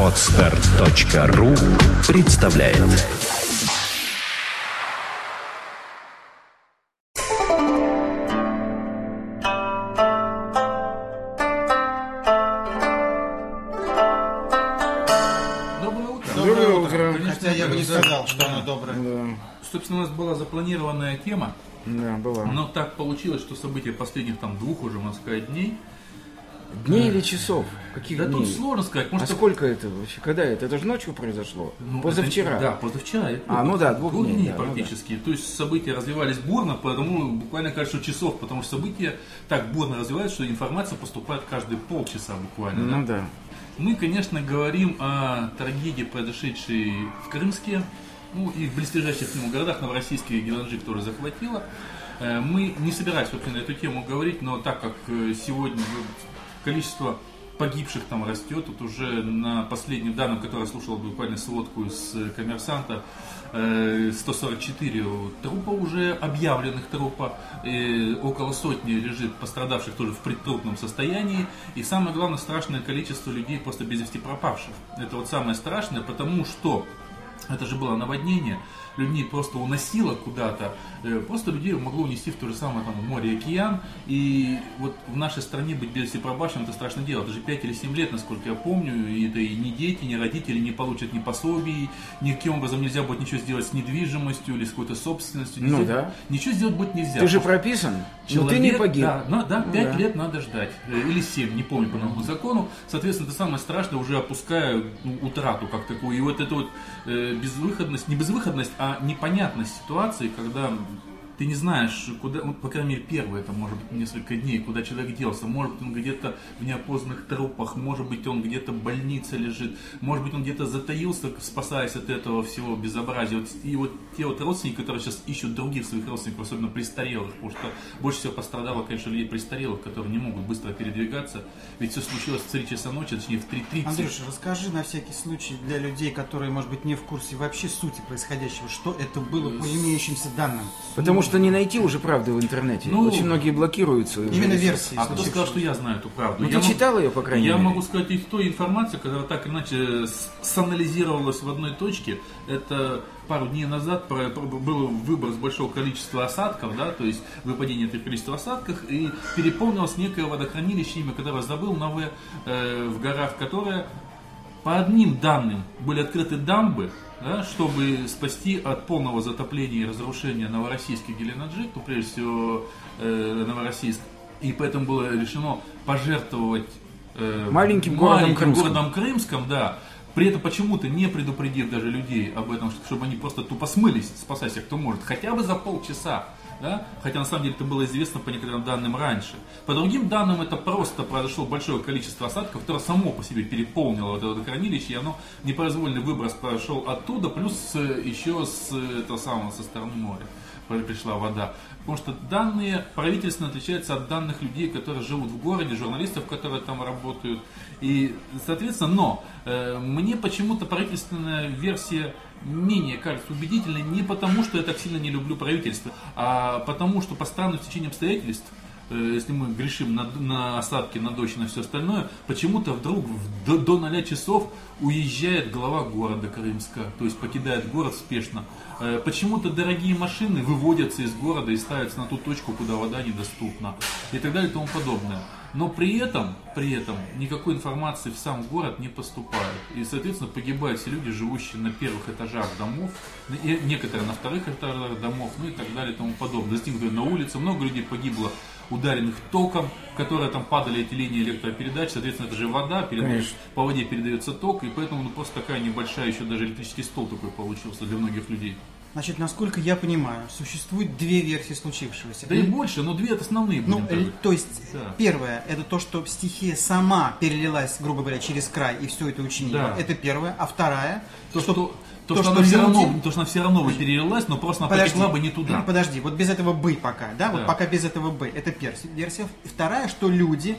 Отстар.ру представляет Доброе утро. Доброе утро. Конечно, я бы не сказал, что оно доброе. Да, Собственно, у нас была запланированная тема, да, была. но так получилось, что события последних там двух уже, можно сказать, дней. Дней или часов? Каких Да дней? тут сложно сказать. А Может, сколько это вообще? Когда это? Это же ночью произошло? ну, Позавчера. это- да, позавчера. это А, ну да, двух двух дней, дней да, ну практически. То есть события развивались бурно, поэтому буквально кажется часов, потому что события так бурно развиваются, что информация поступает каждые полчаса буквально. да. Ну да. Мы, конечно, говорим о трагедии, произошедшей в Крымске, ну и в близлежащих к нему городах, Новороссийске и Геленджик тоже захватило. Э, Мы не собирались, собственно, на эту тему говорить, но так как э, сегодня количество погибших там растет, тут уже на последнем данном, который я слушал буквально сводку э, коммерсанта, э, 144 трупа уже, объявленных трупа, э, около сотни лежит пострадавших тоже в предтрупном состоянии, и самое главное, страшное количество людей просто без вести пропавших. Это вот самое страшное, потому что это же было наводнение, людей просто уносило куда-то, э, просто людей могло унести в то же самое там, море и океан, и вот в нашей стране быть без пропавшим это страшное дело, это же 5 или 7 лет, насколько я помню, и это и ни дети, ни родители не получат ни пособий, никаким образом нельзя будет ничего сделать с недвижимостью или с какой-то собственностью, Ну нельзя- да. ничего сделать будет нельзя. Ты же прописан, но Человек, ты не погиб. Да, на- да, Ну 5 да. лет надо ждать. Э, Или 7, не помню по новому закону. Соответственно, это самое страшное, уже опуская ну, утрату как такую. И вот эта вот э, безвыходность, не безвыходность, непонятность ситуации, когда ты не знаешь, куда, ну, по крайней мере, первое, это может быть несколько дней, куда человек делся. Может быть, он где-то в неопознанных трупах, может быть, он где-то в больнице лежит, может быть, он где-то затаился, спасаясь от этого всего безобразия. Вот, и вот те вот родственники, которые сейчас ищут других своих родственников, особенно престарелых, потому что больше всего пострадало, конечно, людей престарелых, которые не могут быстро передвигаться. Ведь все случилось в 3 часа ночи, точнее в 3.30. Андрюша, расскажи на всякий случай для людей, которые, может быть, не в курсе вообще сути происходящего, что это было по имеющимся данным. Потому что не найти уже правды в интернете. Ну, Очень многие блокируются. Именно версии. А кто сказал, что я знаю эту правду? Ну, я ты могу- читал ее, по крайней Я мере? могу сказать из той информации, которая так или иначе с- санализировалась в одной точке. Это пару дней назад про- про- был выброс большого количества осадков, да, то есть выпадение этих количества осадков, и переполнилось некое водохранилище, имя которого забыл, новое, э, в горах, которое по одним данным были открыты дамбы, да, чтобы спасти от полного затопления и разрушения Новороссийск и Геленджик, ну, прежде всего э, Новороссийск. И поэтому было решено пожертвовать э, Маленьким городом маленьким Крымском. городом Крымском, да, при этом почему-то не предупредив даже людей об этом, чтобы они просто тупо смылись, спасайся кто может, хотя бы за полчаса. Да? Хотя на самом деле это было известно по некоторым данным раньше. По другим данным это просто произошло большое количество осадков, которое само по себе переполнило вот это водохранилище, и оно непроизвольный выброс прошел оттуда, плюс э, еще с э, этого самого, со стороны моря пришла вода. Потому что данные правительственно отличаются от данных людей, которые живут в городе, журналистов, которые там работают. И, соответственно, но э, мне почему-то правительственная версия менее кажется убедительной не потому, что я так сильно не люблю правительство, а потому, что по странным течениям обстоятельств если мы грешим на, на осадки, на дождь и на все остальное, почему-то вдруг в- до, до 0 часов уезжает глава города Крымска, то есть покидает город спешно. Э, Почему-то дорогие машины выводятся из города и ставятся на ту точку, куда вода недоступна и так далее и тому подобное. Но при этом, при этом никакой информации в сам город не поступает. И, соответственно, погибают все люди, живущие на первых этажах домов, и некоторые на вторых этажах домов, ну и так далее и тому подобное. Застигнутые на улице, много людей погибло ударенных током, в которые там падали эти линии электропередач, соответственно, это же вода, перед- по воде передается ток, и поэтому ну, просто такая небольшая, еще даже электрический стол такой получился для многих людей. Значит, насколько я понимаю, существует две версии случившегося. Да и больше, но две это основные Ну, будем э, так то есть, Да. первое, это то, что стихия сама перелилась, грубо говоря, через край и все это учинила. Да. Это первое. А вторая, То, что, то, то, что, что она все равно, то, что она все равно бы перелилась, но просто она потекла бы не туда. Подожди, вот без этого бы пока, да? Да. Вот пока без этого бы. Это версия. И Вторая, что люди,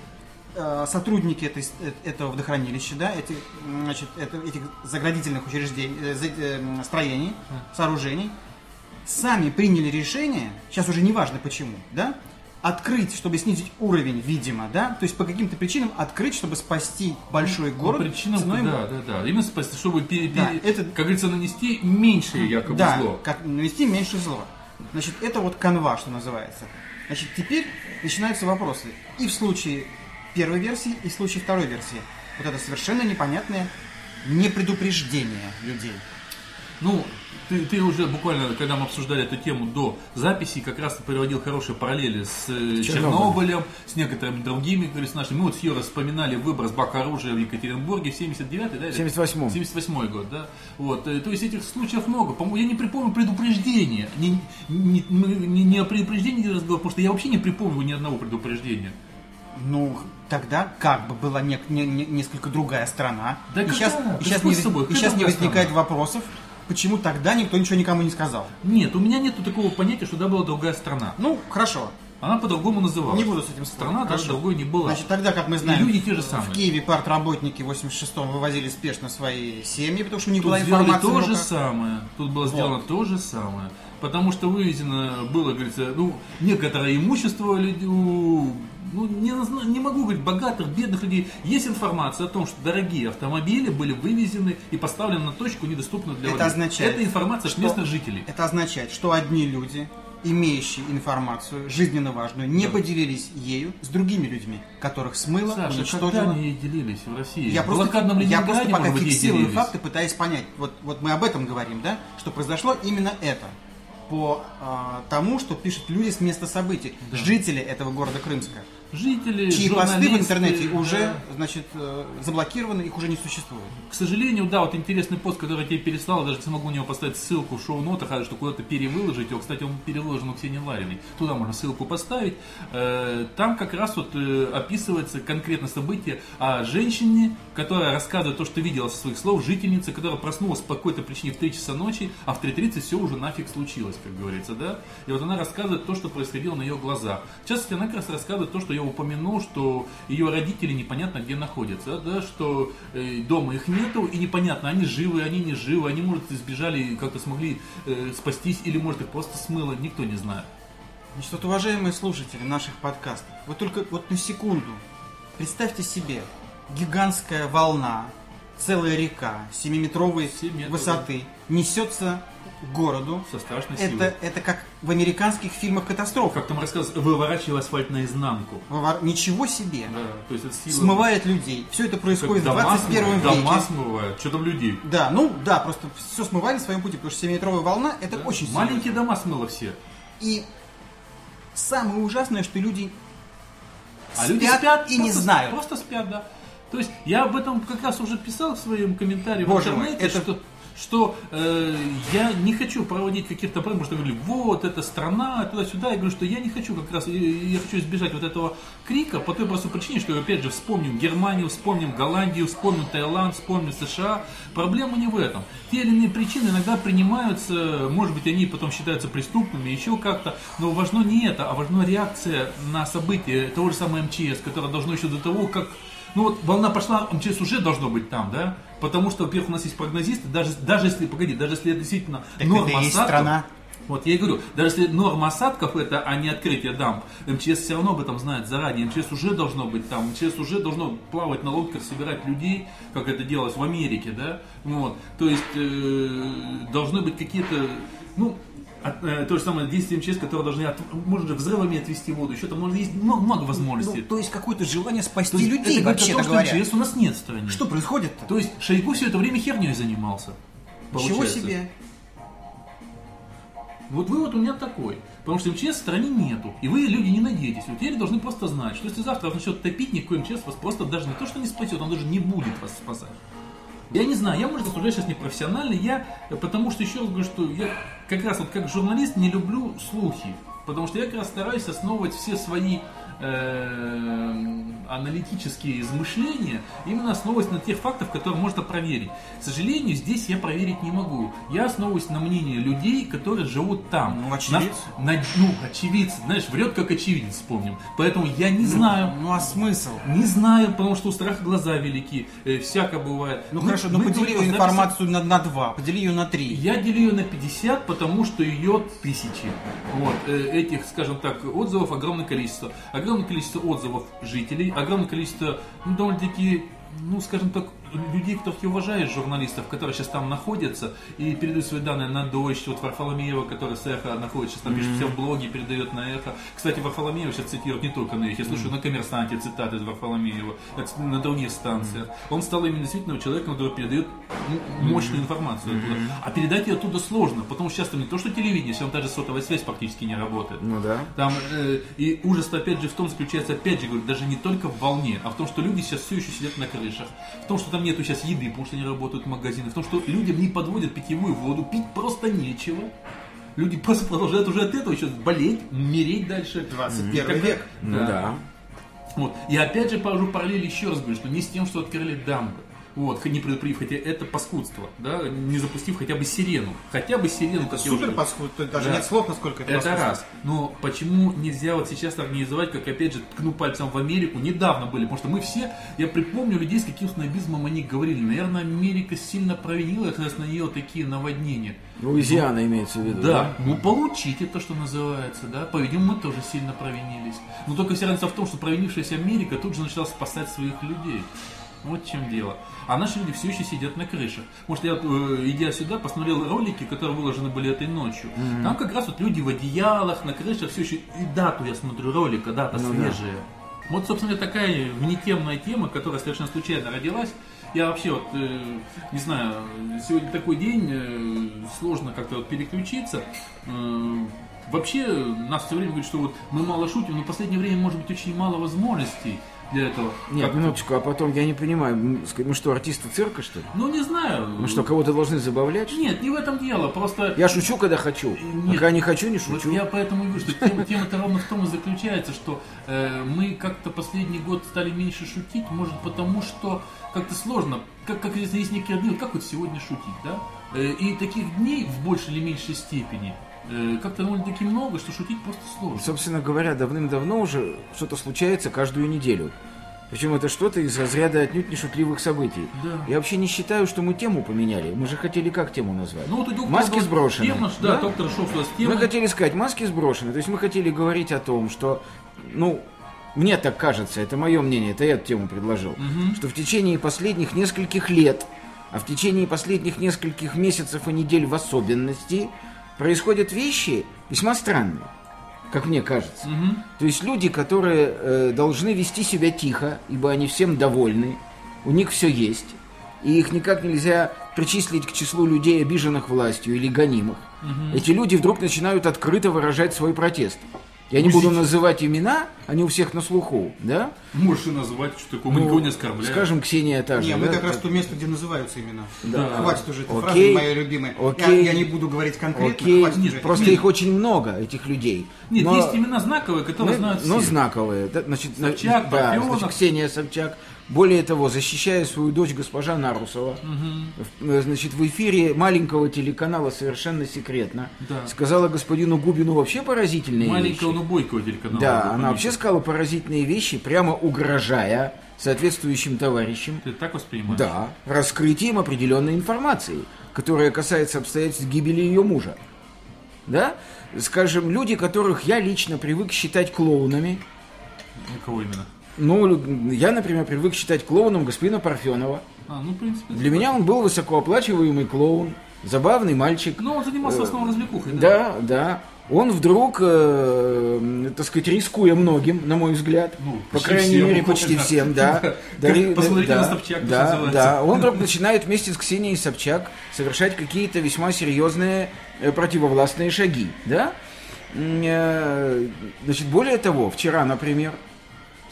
э, сотрудники этой, э, этого водохранилища, да, этих, значит, это- этих заградительных учреждений, э, строений, сооружений, сами приняли решение, сейчас уже не важно почему, да, открыть, чтобы снизить уровень, видимо, да? То есть по каким-то причинам открыть, чтобы спасти большой город. По причинам, ценой- да, да, да. Именно спасти, чтобы, пере- Да, пере- это- как говорится, нанести меньшее якобы да, зло. как нанести меньше зло. Значит, это вот канва, что называется. Значит, теперь начинаются вопросы. И в случае первой версии, и в случае второй версии. Вот это совершенно непонятное непредупреждение людей. Ну, ты, ты уже буквально, когда мы обсуждали эту тему до записи, как раз ты приводил хорошие параллели с э, Чернобылем, с некоторыми другими, с нашими. Мы вот с Юрой вспоминали выброс бака оружия в Екатеринбурге в 79-й, да? или- 78-м. 78 год, да. Вот, э, то есть этих случаев много. По-моему, я не припомню предупреждения. Не, не, не, не о предупреждении разговор, потому что я вообще не припомню ни одного предупреждения. Ну, тогда как бы была не- не- не- несколько другая страна. Да и сейчас, и сейчас, не, и сейчас не возникает страна? вопросов, почему тогда никто ничего никому не сказал. Нет, у меня нету такого понятия, что да была другая страна. Ну, хорошо. Она по-другому называлась. Не буду с этим спорить. Страна даже другой не была. Значит, тогда, как мы знаем, люди те же самые. в Киеве партработники в 86-м вывозили спешно свои семьи, потому что у них Тут была информация. то же самое. Тут было сделано то же самое. Потому что вывезено было, говорится, ну, некоторое имущество у- ну, не, не могу говорить, богатых, бедных людей. Есть информация о том, что дорогие автомобили были вывезены и поставлены на точку, недоступную для Это владельцев. означает, Это информация от что- местных жителей. Это означает, что одни люди, имеющие информацию жизненно важную, не поделились ею с другими людьми, которых смыло, Саша, когда уничтожило. они ей делились в России? Я в просто, я просто пока быть, фиксирую факты, пытаясь понять. Вот, вот мы об этом говорим, да? Что произошло именно это. По а, тому, что пишут люди с места событий, жители этого города Крымска. Жители, Чьи посты в интернете да. уже, значит, э, заблокированы, их уже не существует. К сожалению, да, вот интересный пост, который я тебе переслал, даже смогу на него поставить ссылку в шоу-нотах, а что куда-то перевыложить его. Кстати, он переложен у Ксении Лариной. Туда можно ссылку поставить. Э, Там как раз вот э, описывается конкретно событие о женщине, которая рассказывает то, что видела со своих слов, жительница, которая проснулась по какой-то причине в 3 часа ночи, а в 3.30 все уже нафиг случилось, как говорится, да? И вот она рассказывает то, что происходило на ее глазах. В частности, она как раз рассказывает то, что я упомянул, что ее родители непонятно где находятся, да, что э, дома их нету, и непонятно, они живы, они не живы, они, может, сбежали и как-то смогли э, спастись, или, может, их просто смыло, никто не знает. Значит, вот, уважаемые слушатели наших подкастов, вы только вот на секунду представьте себе, гигантская волна, целая река, 7-метровой Семь метров, высоты, несется городу. Со страшной силой. Это, это как в американских фильмах катастроф. Как там рассказывают, выворачивая асфальт наизнанку. Ничего себе. Да, то есть это сила... Смывает людей. Все это Как происходит в дома 21 смывают, веке. Дома смывают, что там людей? Да, ну да, просто все смывали на своем пути, потому что 7-метровая волна это очень сильно. Маленькие дома смыло все. И самое ужасное, что люди А спят, люди спят и не просто- знают. Просто спят, да. То есть я об этом как раз уже писал в своем комментарии Боже в мой, интернете, это- что, что э, я не хочу проводить каких-то проблем, потому что говорили, вот, это страна, туда-сюда. Я говорю, что я не хочу как раз, я, я хочу избежать вот этого крика по той простой причине, что опять же вспомним Германию, вспомним Голландию, вспомним Таиланд, вспомним США. Проблема не в этом. Те или иные причины иногда принимаются, может быть, они потом считаются преступными, еще как-то, но важно не это, а важна реакция на события того же самого МЧС, которое должно еще до того, как ну вот волна пошла, МЧС уже должно быть там, да? Потому что, во-первых, у нас есть прогнозисты, даже, даже если, погоди, даже если это действительно Так норма это есть осадков, страна. вот я и говорю, даже если норма осадков это, а не открытие дамб, МЧС все равно об этом знает заранее, МЧС уже должно быть там, МЧС уже должно плавать на лодках, собирать людей, как это делалось в Америке, да, вот, то есть э, должны быть какие-то, ну, от- э, то же самое действие МЧС, которые должны, от, можно же взрывами отвести воду, еще там можно есть много, много возможностей. Ну, то есть какое-то желание спасти То есть людей, это говорит о вообще-то том, что говоря. МЧС у нас нет в стране. Что происходит-то? То есть Шойгу все это время херней занимался. Получается. себе. Вот вывод у меня такой. Потому что МЧС в стране нету. И вы, люди, не надеетесь. Вот теперь должны просто знать, что если завтра вас начнет топить, никакой МЧС вас просто даже не то, что не спасет, он даже не будет вас спасать. Я не знаю, я, может, рассуждаю сейчас непрофессионально, я, потому что еще раз говорю, что я как раз вот как журналист не люблю слухи. Потому что я как раз стараюсь основывать все свои аналитические измышления, именно основываясь на тех фактах, которые можно проверить. К сожалению, здесь я проверить не могу. Я основываюсь на мнении людей, которые живут там. Ну, очевидцы. На- на- ну, очевидцы, знаешь, врет как очевидец, вспомним. Поэтому я не знаю, Ну а смысл? не знаю, потому что у страха глаза велики, э, всяко бывает. Ну Мы- хорошо, ну подели записи- информацию на, на два, подели ее на три. я делю ее на 50, потому что ее тысячи. Вот, э, этих, скажем так, отзывов огромное количество. Огромное количество отзывов жителей, огромное количество, ну, довольно-таки, ну, скажем так, людей, которых я уважаю, журналистов, которые сейчас там находятся и передают свои данные на дождь. Вот Варфоломеева, который с эхо находится, сейчас там пишет все в блоге, передает на эхо. Кстати, Варфоломеева сейчас цитируют не только на эхе, я слушаю на коммерсанте цитаты из Варфоломеева, на других станциях. Он стал именно действительно человеком, который передает ну, мощную информацию оттуда. А передать ее оттуда сложно, потому что сейчас там не то, что телевидение, сейчас там даже сотовая связь практически не работает. Ну да. Там, э, и ужас опять же в том заключается, опять же, говорю, даже не только в волне, а в том, что люди сейчас все еще сидят на крышах, в том, что там нету сейчас еды, потому что не работают магазины, в том, что людям не подводят питьевую воду, пить просто нечего. Люди просто продолжают уже от этого еще болеть, умереть дальше. 21 Как- век. Ну да. Вот. И опять же положу параллель еще раз говорю, что не с тем, что открыли дамбы. Вот, не предупредив, хотя это паскудство, да, не запустив хотя бы сирену. Хотя бы сирену, как Супер уже- паскуд, тут даже Да. нет слов, насколько это это паскудство. раз. Но почему нельзя вот сейчас организовать, как опять же ткну пальцем в Америку, недавно были, потому что мы все, я припомню людей, с каким снобизмом они говорили. Наверное, Америка сильно провинилась, раз на нее такие наводнения. Луизиана имеется в виду. Да, ну получите то, что называется, да. По-видимому, мы тоже сильно провинились. Но только вся разница в том, что провинившаяся Америка тут же начала спасать своих людей. Вот в чем дело. А наши люди все еще сидят на крышах. Может, я, э, идя сюда, посмотрел ролики, которые выложены были этой ночью. Там как раз вот люди в одеялах, на крышах, все еще. И дату я смотрю ролика, дата Ну да. свежая. Вот, собственно, такая внетемная тема, которая совершенно случайно родилась. Я вообще вот, э, не знаю, сегодня такой день, э, сложно как-то вот переключиться. Э, вообще, нас все время говорят, что вот мы мало шутим, но в последнее время может быть очень мало возможностей для этого. Нет, Как-то- минуточку, а потом я не понимаю, мы что, артисты цирка, что ли? Ну, не знаю. Мы что, кого-то должны забавлять? что? Нет, не в этом дело, просто... Я шучу, когда хочу. А Нет. когда не хочу, не Вот шучу. я поэтому и говорю, что тема, тема-то ровно в том и заключается, что э, мы как-то последний год стали меньше шутить, может потому что как-то сложно, как, как известно, есть некие дни, вот как вот сегодня шутить, да? Э, и таких дней в большей или меньшей степени как-то довольно-таки много, что шутить просто сложно. Собственно говоря, давным-давно уже что-то случается каждую неделю. Причем это что-то из разряда отнюдь не шутливых событий. Да. Я вообще не считаю, что мы тему поменяли. Мы же хотели как тему назвать? Ну вот у доктора Маски была сброшены. Тема, ж, да, доктор Шоу с Мы темой. хотели сказать, маски сброшены. То есть мы хотели говорить о том, что, ну, мне так кажется, это мое мнение, это я эту тему предложил, что в течение последних нескольких лет, а в течение последних нескольких месяцев и недель в особенности, происходят вещи весьма странные, как мне кажется. То есть люди, которые э, должны вести себя тихо, ибо они всем довольны, у них все есть, и их никак нельзя причислить к числу людей, обиженных властью или гонимых. Эти люди вдруг начинают открыто выражать свой протест. Я не буду называть имена, они у всех на слуху, да? Можешь и назвать, что такое, мы никого не оскорбляем. Ну, Скажем, Ксения та же. Не, мы да? как раз то место, где называются имена. Да. Хватит уже этой Окей. фразы, моя любимая. Я, Окей. я не буду говорить конкретно, Окей, хватит Нет, уже. просто Нет. их очень много, этих людей. Нет, Но- есть имена знаковые, которые Ну, знают все. ну, знаковые. Да, значит, на- Собчак, да, значит, Ксения Собчак. Более того, защищая свою дочь госпожа Нарусова, э, значит, в эфире маленького телеканала совершенно секретно Да. сказала господину Губину вообще поразительные Маленького, вещи. но бойкого телеканала. Да, она вообще сказала поразительные вещи, прямо угрожая соответствующим товарищам. Ты так воспринимаешь? Да, раскрытием определенной информации, которая касается обстоятельств гибели ее мужа. Да? Скажем, люди, которых я лично привык считать клоунами, Ну, Кого именно? Ну, я, например, привык считать клоуном господина Парфенова. А, ну, в принципе. Для меня он был высокооплачиваемый клоун, забавный мальчик. Ну, он занимался в основном развлекухой. Да, да. Он вдруг, э, так сказать, рискуя многим, на мой взгляд, Ну, по крайней всем. мере, почти всем, да. Дари- посмотрите да, на Собчак, да, да. Он вдруг начинает вместе с Ксенией Собчак совершать какие-то весьма серьезные э, противовластные шаги, да. Э, Значит, более того, вчера, например,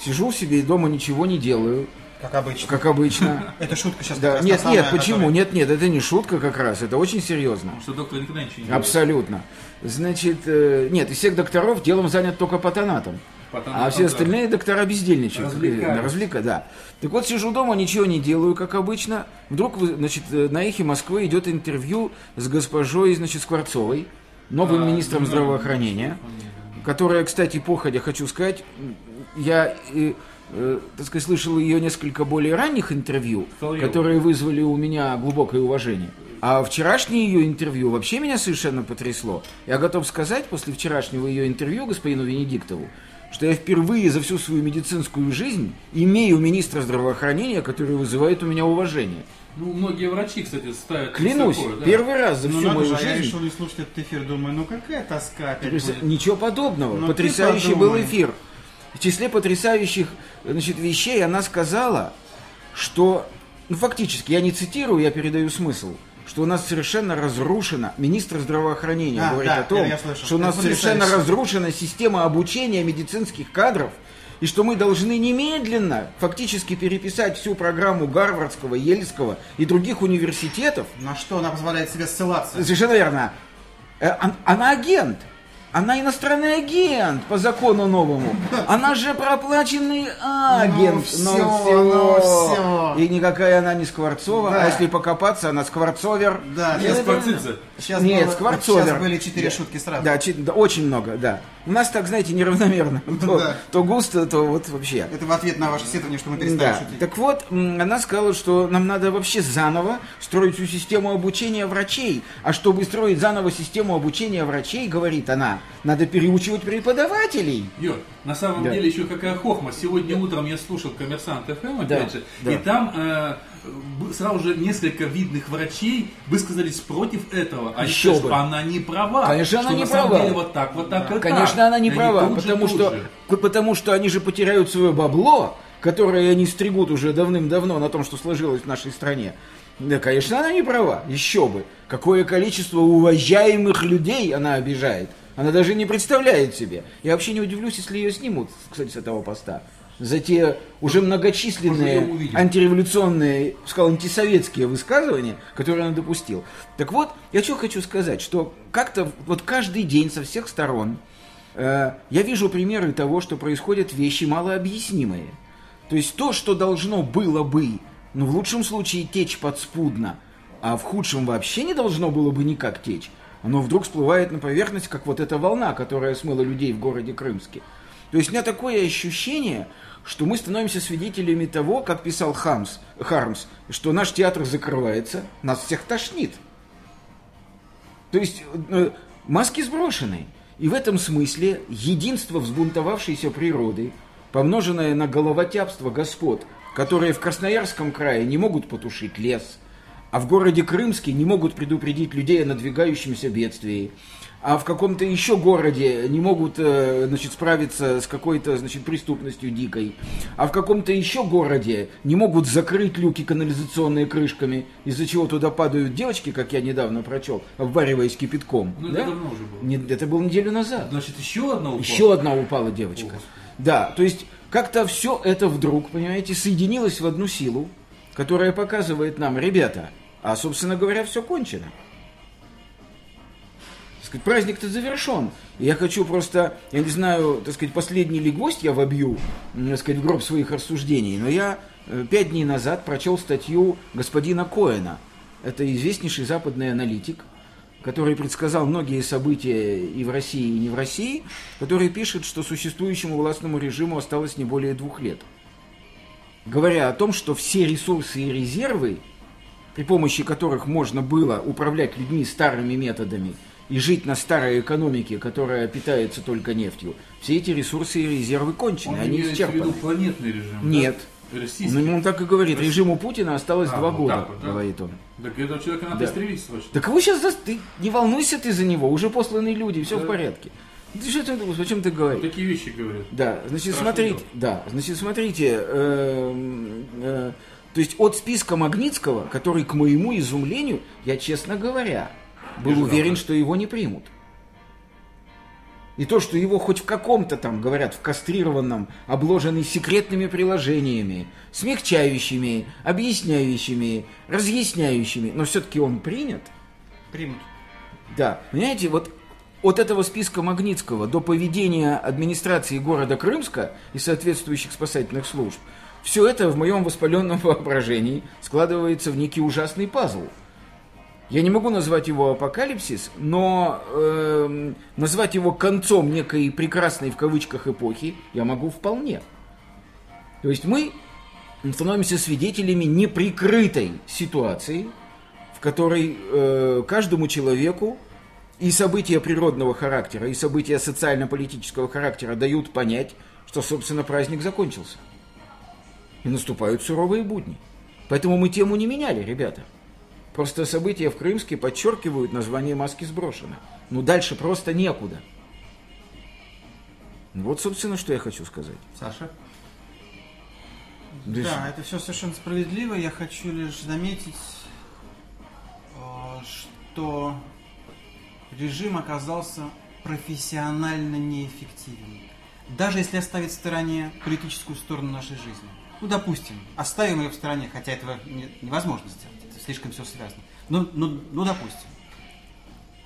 сижу себе дома, ничего не делаю, Как обычно. как обычно. Это шутка сейчас. Да, как раз нет, нет, почему? которая- Нет, нет, это не шутка как раз, это очень серьезно. Потому что доктор никогда ничего не делает. Абсолютно. Значит, э, нет, из всех докторов делом занят только патонатом. Потому а все да. остальные доктора бездельничают. Развлека, да. Так вот, сижу дома, ничего не делаю, как обычно. Вдруг, значит, э, на эхе Москвы идет интервью с госпожой, значит, Скворцовой, новым А, министром ну, здравоохранения, которая, кстати, походя, хочу сказать, я, э, э, так сказать, слышал ее несколько более ранних интервью, Соловьёва. которые вызвали у меня глубокое уважение. А вчерашнее ее интервью вообще меня совершенно потрясло. Я готов сказать, после вчерашнего ее интервью господину Венедиктову, что я впервые за всю свою медицинскую жизнь имею министра здравоохранения, который вызывает у меня уважение. Ну, многие врачи, кстати, ставят Клянусь, высоко, да. первый раз за Ну всю надо мою а я жизнь. решил не слушать этот эфир, думаю, ну какая тоска опять Потряса- будет. Ничего подобного. Ну, Потрясающий был эфир. В числе потрясающих значит, вещей она сказала, что, ну фактически, я не цитирую, я передаю смысл, что у нас совершенно разрушена, министр здравоохранения А, говорит да, о том, что у нас совершенно разрушена система обучения медицинских кадров, и что мы должны немедленно фактически переписать всю программу Гарвардского, Ельского и других университетов, На что она позволяет себе ссылаться? Совершенно верно. Э, он- Она агент. Она иностранный агент по закону новому. Она же проплаченный агент. Ну, всё, ну, всё. И никакая она не Скворцова. Да. А если покопаться, она Скворцовер. Да, сейчас, Скворцидзе. сейчас, Нет, было- Скворцовер. сейчас были четыре шутки сразу. Да, да, очень много, да. У нас так, знаете, неравномерно. То, Да. то густо, то вот вообще. Это в ответ на ваше сетование, что мы перестали Да. шутить. Так вот, она сказала, что нам надо вообще заново строить всю систему обучения врачей. А чтобы строить заново систему обучения врачей, говорит она, надо переучивать преподавателей. Юр, на самом Да. деле еще какая хохма. Сегодня утром я слушал коммерсант ФМ, Да, опять же, да. и там э, сразу же несколько видных врачей высказались против этого. Они Еще бы. она не права. Конечно, она не на самом права. деле вот так, вот так и так. Конечно, она не И права, же, потому что, же. потому что они же потеряют свое бабло, которое они стригут уже давным-давно на том, что сложилось в нашей стране. Да, конечно, она не права, еще бы. Какое количество уважаемых людей она обижает. Она даже не представляет себе. Я вообще не удивлюсь, если ее снимут, кстати, с этого поста. За те уже многочисленные антиреволюционные, сказал, антисоветские высказывания, которые он допустил. Так вот, я что хочу сказать, что как-то вот каждый день со всех сторон э, я вижу примеры того, что происходят вещи малообъяснимые. То есть то, что должно было бы, ну в лучшем случае течь подспудно, а в худшем вообще не должно было бы никак течь, оно вдруг всплывает на поверхность, как вот эта волна, которая смыла людей в городе Крымске. То есть у меня такое ощущение, что мы становимся свидетелями того, как писал Хамс, Хармс, что наш театр закрывается, нас всех тошнит. То есть э, маски сброшены. И в этом смысле единство взбунтовавшейся природы, помноженное на головотяпство господ, которые в Красноярском крае не могут потушить лес, а в городе Крымске не могут предупредить людей о надвигающемся бедствии, а в каком-то еще городе не могут э, значит, справиться с какой-то значит, преступностью дикой, а в каком-то еще городе не могут закрыть люки канализационные крышками, из-за чего туда падают девочки, как я недавно прочел, обвариваясь кипятком. Ну, это Да? давно уже было. Не- это было неделю назад. Значит, еще одна упала? Еще одна упала девочка. Ужас. Да, то есть как-то все это вдруг, понимаете, соединилось в одну силу, которая показывает нам, ребята, а, собственно говоря, все кончено. Сказать, праздник-то завершен. И я хочу просто, я не знаю, так сказать, последний ли гвоздь я вобью, так сказать, в гроб своих рассуждений, но я э, пять дней назад прочел статью господина Коэна. Это известнейший западный аналитик, который предсказал многие события и в России, и не в России, который пишет, что существующему властному режиму осталось не более двух лет. Говоря о том, что все ресурсы и резервы, при помощи которых можно было управлять людьми старыми методами и жить на старой экономике, которая питается только нефтью, все эти ресурсы и резервы кончены, Он они исчерпаны. планетный режим? да? Нет. Российский? Ну, он так и говорит, режиму Путина осталось А, два вот года, так вот, да? говорит он. Так этого человека надо Да. пристрелить срочно. Да кого сейчас за... Ты не волнуйся ты за него, уже посланы люди, все Да. в порядке. Ты что ты думаешь, о чем ты говоришь? Такие вещи говорят. Да, значит, Страшное смотрите, дело. да, значит, смотрите, эм, э, то есть от списка Магнитского, который, к моему изумлению, я, честно говоря, был уверен, что его не примут. И то, что его хоть в каком-то там, говорят, в кастрированном, обложенный секретными приложениями, смягчающими, объясняющими, разъясняющими, но все-таки он принят, Примут. да, понимаете, вот от этого списка Магнитского до поведения администрации города Крымска и соответствующих спасательных служб, все это в моем воспаленном воображении складывается в некий ужасный пазл. Я не могу назвать его апокалипсис, но эм, назвать его концом некой прекрасной в кавычках эпохи я могу вполне. То есть мы становимся свидетелями неприкрытой ситуации, в которой э, каждому человеку и события природного характера, и события социально-политического характера дают понять, что, собственно, праздник закончился. И наступают суровые будни. Поэтому мы тему не меняли, ребята. Просто события в Крымске подчеркивают название маски сброшено. Ну, дальше просто некуда. Вот, собственно, что я хочу сказать. Саша? Да, Да, это все совершенно справедливо. Я хочу лишь заметить, э, что режим оказался профессионально неэффективен. Даже если оставить в стороне политическую сторону нашей жизни. Ну, допустим, оставим ее в стороне, хотя этого не- невозможно сделать, слишком все связано. Ну, ну, ну, допустим.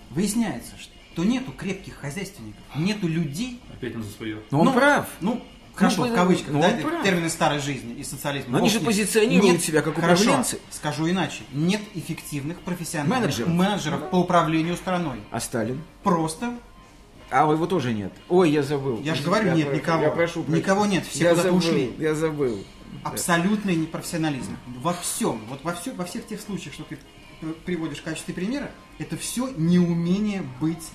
Выясняется, что нету крепких хозяйственников, нету людей, Опять он за свое. Но он ну, прав. Ну, хорошо, Ну, в кавычках, ну, да, термины старой жизни и социализма. Но они же позиционируют себя как хорошо, управленцы. скажу иначе. Нет эффективных профессиональных Менеджеров. менеджеров по управлению страной. А Сталин? Просто, А его тоже нет. Ой, я забыл. Я же говорю, нет прошу- никого. Я прошу прощения. Никого нет, все я куда-то забыл, ушли. Я забыл. Абсолютный непрофессионализм. Во всем, вот во, все, во всех тех случаях, что ты приводишь в качестве примера, это все неумение быть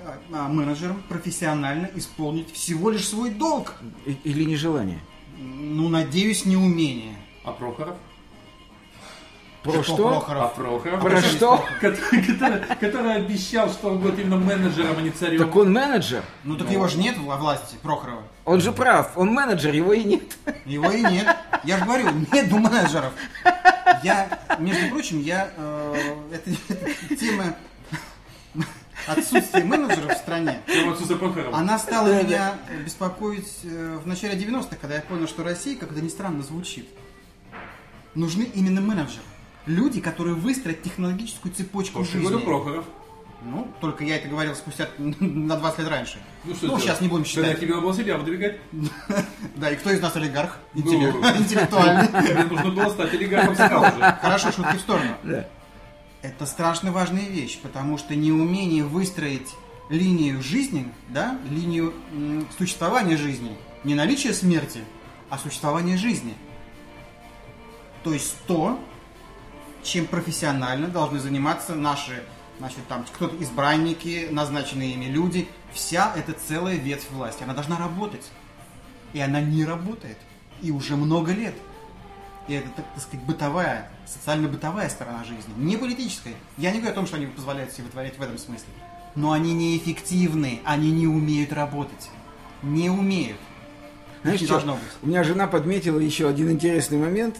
э, а, менеджером, профессионально исполнить всего лишь свой долг. Или нежелание. Ну, надеюсь, неумение. А Прохоров? Про Что что? А Прохоров? Прохоров? Про Причем что? Который, который- который обещал, что он будет именно менеджером, а не царем. Так он менеджер. Ну так его же нет во власти, Прохорова. Он же прав. Он менеджер, его и нет. Его и нет. Я же говорю, нет менеджеров. Я, между прочим, я э, это, это тема отсутствия менеджеров в стране. Она стала меня беспокоить э, в начале 90-х, когда я понял, что России, как это ни странно звучит, нужны именно менеджеры. Люди, которые выстроят технологическую цепочку Слушай, жизни. говорю Прохоров. Ну, только я это говорил спустя на 20 лет раньше. Ну, что ну сейчас не будем Тогда считать. тебе надо было себя выдвигать. Да, и кто из нас олигарх? Ну. Интеллект- Интеллектуальный. Тебе нужно было стать олигархом сразу же. Хорошо, шутки в сторону. Да. Это страшно важная вещь, потому что неумение выстроить линию жизни, да, линию существования жизни, не наличие смерти, а существование жизни. То есть то, чем профессионально должны заниматься наши, значит, там, кто-то избранники, назначенные ими люди, вся эта целая ветвь власти, она должна работать. И она не работает. И уже много лет. И это, так, так сказать, бытовая, социально-бытовая сторона жизни, не политическая. Я не говорю о том, что они позволяют себе вытворять в этом смысле. Но они неэффективны, они не умеют работать. Не умеют. Знаешь, не что? должно быть. У меня жена подметила еще один интересный момент.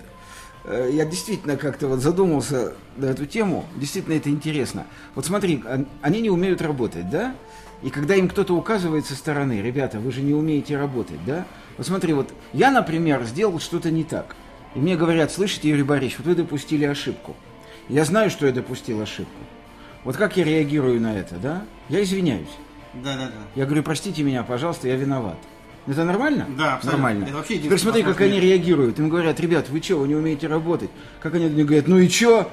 Э, Я действительно как-то вот задумался на эту тему. Действительно это интересно. Вот смотри, он- они не умеют работать, да? И когда им кто-то указывает со стороны, ребята, вы же не умеете работать, да? Вот смотри, вот я, например, сделал что-то не так. И мне говорят, слышите, Юрий Борисович, вот вы допустили ошибку. Я знаю, что я допустил ошибку. Вот как я реагирую на это, да? Я извиняюсь. Да-да-да. Я говорю, простите меня, пожалуйста, я виноват. Это нормально? Да, абсолютно. Нормально. Это вообще Теперь смотри, как они реагируют. Им говорят, ребят, вы что, вы не умеете работать? Как они говорят, ну и что?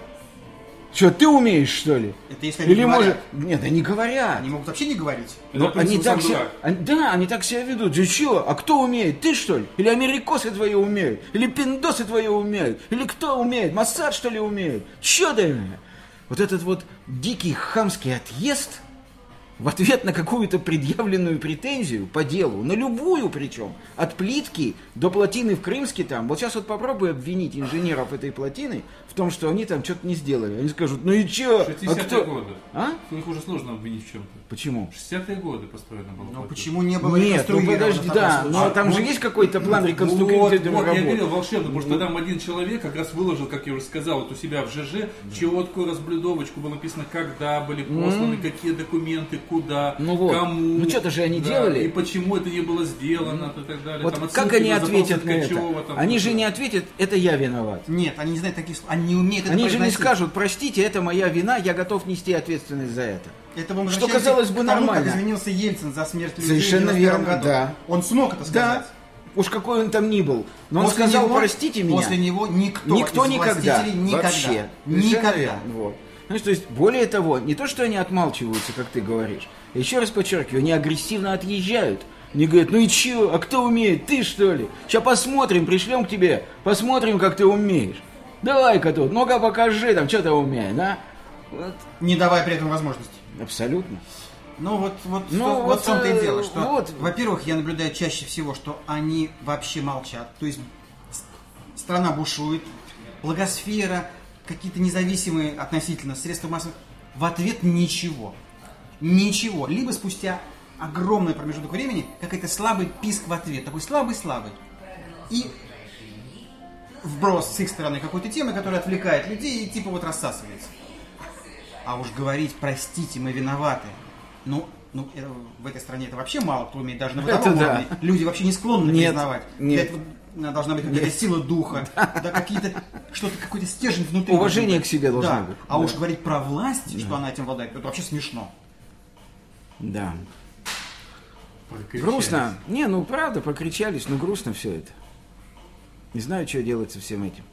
Что, ты умеешь, что ли? Это если они Или говорят. может... Нет, они говорят. Они могут вообще не говорить. Это, в принципе, Они так себя... они- Да, они так себя ведут. Ты что? А кто умеет? Ты что ли? Или америкосы твои умеют? Или пиндосы твои умеют? Или кто умеет? Массад что ли умеет? Че ты? Вот этот вот дикий хамский отъезд в ответ на какую-то предъявленную претензию по делу, на любую причем, от плитки до плотины в Крымске там. Вот сейчас вот попробуй обвинить инженеров этой плотины в том, что они там что-то не сделали. Они скажут, ну и чё? А 60-е кто? годы. А? Их уже сложно обвинить в чем-то. Почему? 60-е годы построено было. Но плотина. почему не было Нет, ну подожди, да, но там же вот- есть какой-то план Вот, реконструкции вот, работ. я говорил волшебно, потому что там один человек как раз выложил, как я уже сказал, вот у себя в ЖЖ четкую разблюдовочку было написано, когда были посланы, какие документы, куда, Ну вот. кому. Ну что-то же они да, делали. И почему это не было сделано, и так далее. Вот Там как они запросы ответят на это? Там, Они же не ответят, это я виноват. Нет, они не знают таких слов. Они не умеют это Они же не скажут, простите, это моя вина, я готов нести ответственность за это. Это мы Что казалось бы тому, нормально. как извинился Ельцин за смерть людей Совершенно в 91 верно, году. да. Он смог это сказать. Да, уж какой он там ни был. Но он После сказал, него- простите меня. После него никто, Никто из никогда. никогда. Вообще. Никогда. Вот. Знаешь, то есть, более того, не то, что они отмалчиваются, как ты говоришь. Я еще раз подчеркиваю, они агрессивно отъезжают. Они говорят, ну и чё, а кто умеет, ты что ли? Сейчас посмотрим, пришлем к тебе, посмотрим, как ты умеешь. Давай-ка тут, ну-ка покажи, там, что ты умеешь, да? Вот, Не давая при этом возможности. абсолютно. Ну вот, вот, Ну, что- вот, вот в том-то э, и дело, что, вот. во-первых, я наблюдаю чаще всего, что они вообще молчат. То есть страна бушует, благосфера, какие-то независимые относительно средства массовых, в ответ ничего. Ничего. Либо спустя огромный промежуток времени какой-то слабый писк в ответ, такой слабый-слабый. И вброс с их стороны какой-то темы, которая отвлекает людей и типа вот рассасывается. А уж говорить, простите, мы виноваты. Ну, ну это- в этой стране это вообще мало кто умеет, даже на Это бытовом да. уровне. Люди вообще не склонны Нет, признавать. нет. Для этого должна быть какая-то сила духа, да, какие-то, что-то, какой-то стержень внутри. Уважение к себе должно Да. быть. А Да. уж говорить про власть, что она этим обладает, это вообще смешно. Да. Прокричались. Грустно. Не, ну правда, покричались, но грустно все это. Не знаю, что делать со всем этим.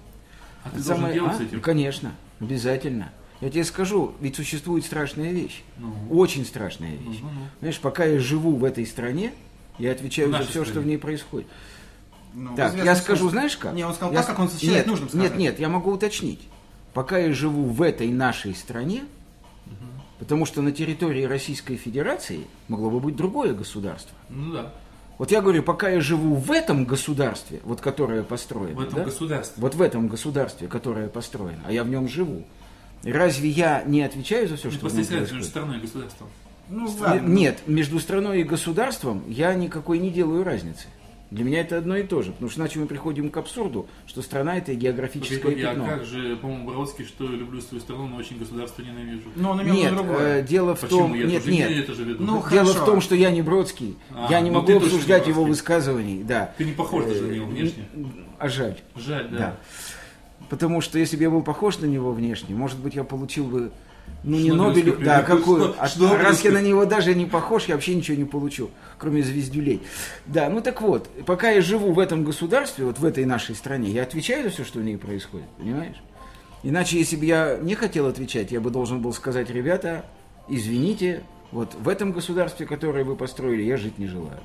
А ты Самое- должен делать а? с этим? Конечно, обязательно. Я тебе скажу, ведь существует страшная вещь. Ну. Очень страшная вещь. Ну, ну, ну. Знаешь, пока я живу в этой стране, я отвечаю за все, что стране. в ней происходит. Ну, Так, я что- скажу, знаешь как? Не, он сказал Я так, как он считает нет, нужным сказать. Нет, нет, я могу уточнить. Пока я живу в этой нашей стране, потому что на территории Российской Федерации могло бы быть другое государство. Ну да. Вот я говорю, пока я живу в этом государстве, вот которое построено, В этом да? государстве. вот в этом государстве, которое построено, а я в нем живу, разве я не отвечаю за все, Ну, что Просто сказать между происходит? страной и государством. Ну, Э, ладно. Нет, между страной и государством я никакой не делаю разницы. Для меня это одно и то же, потому что иначе мы приходим к абсурду, что страна это географическое Погоди, а пятно. как же, по-моему, Бродский, что я люблю свою страну, но очень государство ненавижу. Но он имел Нет, виду э, другое. дело в Почему? том, Я нет, тоже нет, не это же веду. Ну, Дело Хорошо. в том, что я не Бродский, А, я не ну могу обсуждать его высказываний, да. Ты не похож даже на него внешне. А жаль. Жаль, да. Да. Потому что если бы я был похож на него внешне, может быть, я получил бы, ну, не Нобель, да, какую. А раз я на него даже не похож, я вообще ничего не получу, кроме звездюлей. Да, ну так вот, пока я живу в этом государстве, вот в этой нашей стране, я отвечаю за все, что в ней происходит, понимаешь? Иначе, если бы я не хотел отвечать, я бы должен был сказать, ребята, извините, вот в этом государстве, которое вы построили, я жить не желаю.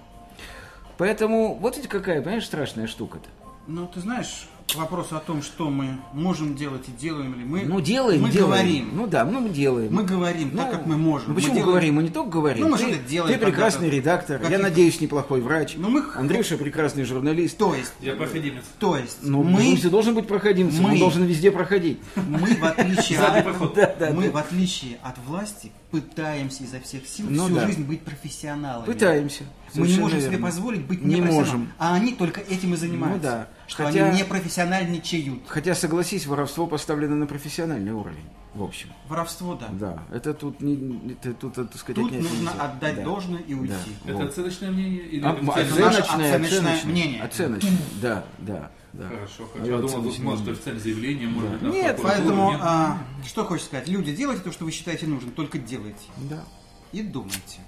Поэтому вот ведь какая, понимаешь, страшная штука-то. Ну, ты знаешь, вопросу о том, что мы можем делать и делаем ли мы, Ну, делаем, мы делаем. говорим. Ну да, ну мы делаем. Мы говорим так, Ну, как мы можем. Ну Мы почему делаем- говорим? Мы не только говорим. Ну, мы ты, что-то делаем ты прекрасный когда-то. редактор, я Каких- надеюсь, неплохой врач. Ну, мы- Андрюша прекрасный журналист. То есть, Я проходимец. то есть, Ну, мы, ты должен быть проходимцем, он мы- должен везде проходить. мы в отличие от, мы в отличие от власти пытаемся изо всех сил Ну всю жизнь быть профессионалами. Пытаемся. Мы не можем себе верно. позволить быть Не можем. А они только этим и занимаются. Ну да. Что Хотя- они не профессиональничают. Хотя, согласись, воровство поставлено на профессиональный уровень, в общем. Воровство, да. Да, это тут, не, это, тут так сказать, Тут нужно нельзя. отдать Да. должное и уйти. Да. Это Вот. оценочное мнение или А, наше оценочное, оценочное оценочное, мнение. Оценочное, да, да, да. Хорошо, хорошо. Я думал, оценочное тут может официальное заявление, может быть, Нет, Поэтому, нет? а, что хочешь сказать? Люди, делайте то, что вы считаете нужным, только делайте. Да. И думайте.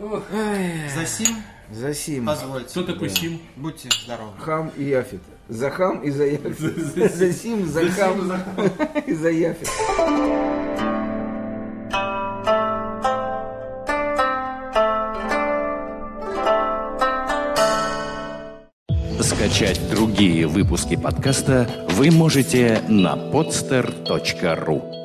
Ох, За сим За Сим. позвольте. Кто такой Сим? Будьте здоровы. Хам и Яфет. За хам и за Яфет. За Сим, за хам и за Яфет. Скачать другие выпуски подкаста вы можете на podster.ru